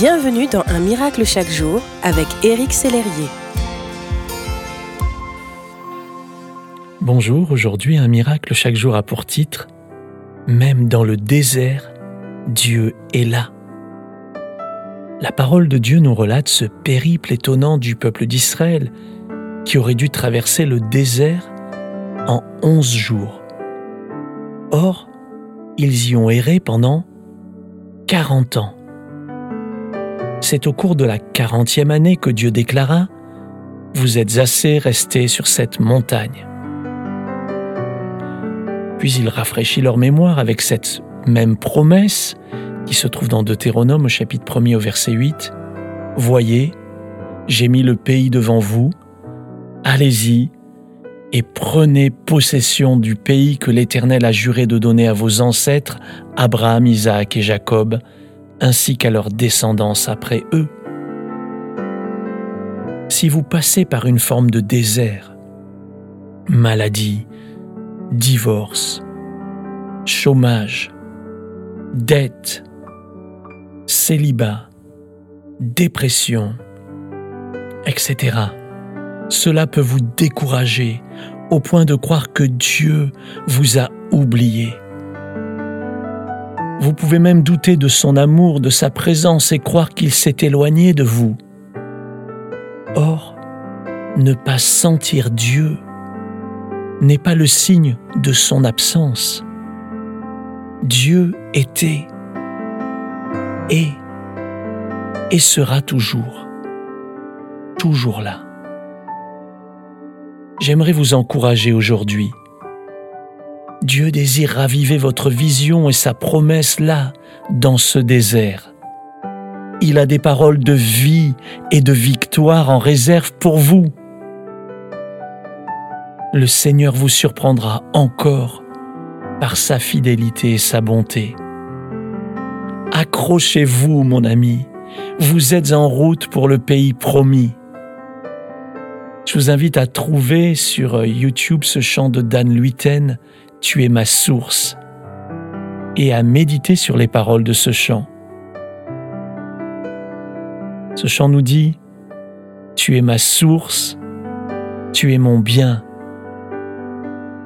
Bienvenue dans Un miracle chaque jour avec Éric Sellerier. Bonjour, aujourd'hui Un miracle chaque jour a pour titre Même dans le désert, Dieu est là. La parole de Dieu nous relate ce périple étonnant du peuple d'Israël qui aurait dû traverser le désert en onze jours. Or, ils y ont erré pendant quarante ans. C'est au cours de la quarantième année que Dieu déclara Vous êtes assez restés sur cette montagne. Puis il rafraîchit leur mémoire avec cette même promesse qui se trouve dans Deutéronome au chapitre 1 au verset 8. Voyez, j'ai mis le pays devant vous, allez-y et prenez possession du pays que l'Éternel a juré de donner à vos ancêtres, Abraham, Isaac et Jacob, ainsi qu'à leur descendance après eux. Si vous passez par une forme de désert, maladie, divorce, chômage, dette, célibat, dépression, etc., cela peut vous décourager au point de croire que Dieu vous a oublié. Vous pouvez même douter de son amour, de sa présence et croire qu'il s'est éloigné de vous. Or, ne pas sentir Dieu n'est pas le signe de son absence. Dieu était, est et sera toujours, toujours là j'aimerais vous encourager aujourd'hui. Dieu désire raviver votre vision et sa promesse là, dans ce désert. Il a des paroles de vie et de victoire en réserve pour vous. Le Seigneur vous surprendra encore par sa fidélité et sa bonté. Accrochez-vous, mon ami, vous êtes en route pour le pays promis. Je vous invite à trouver sur euh, YouTube ce chant de Dan Luiten, Tu es ma source, et à méditer sur les paroles de ce chant. Ce chant nous dit, Tu es ma source, tu es mon bien.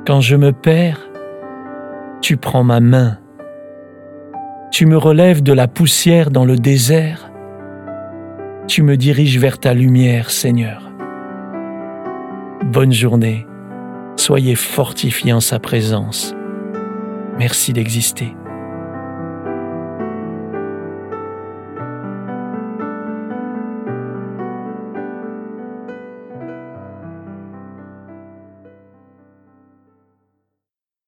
Quand je me perds, tu prends ma main. Tu me relèves de la poussière dans le désert. Tu me diriges vers ta lumière, Seigneur bonne journée. Soyez fortifiés en sa présence. Merci d'exister.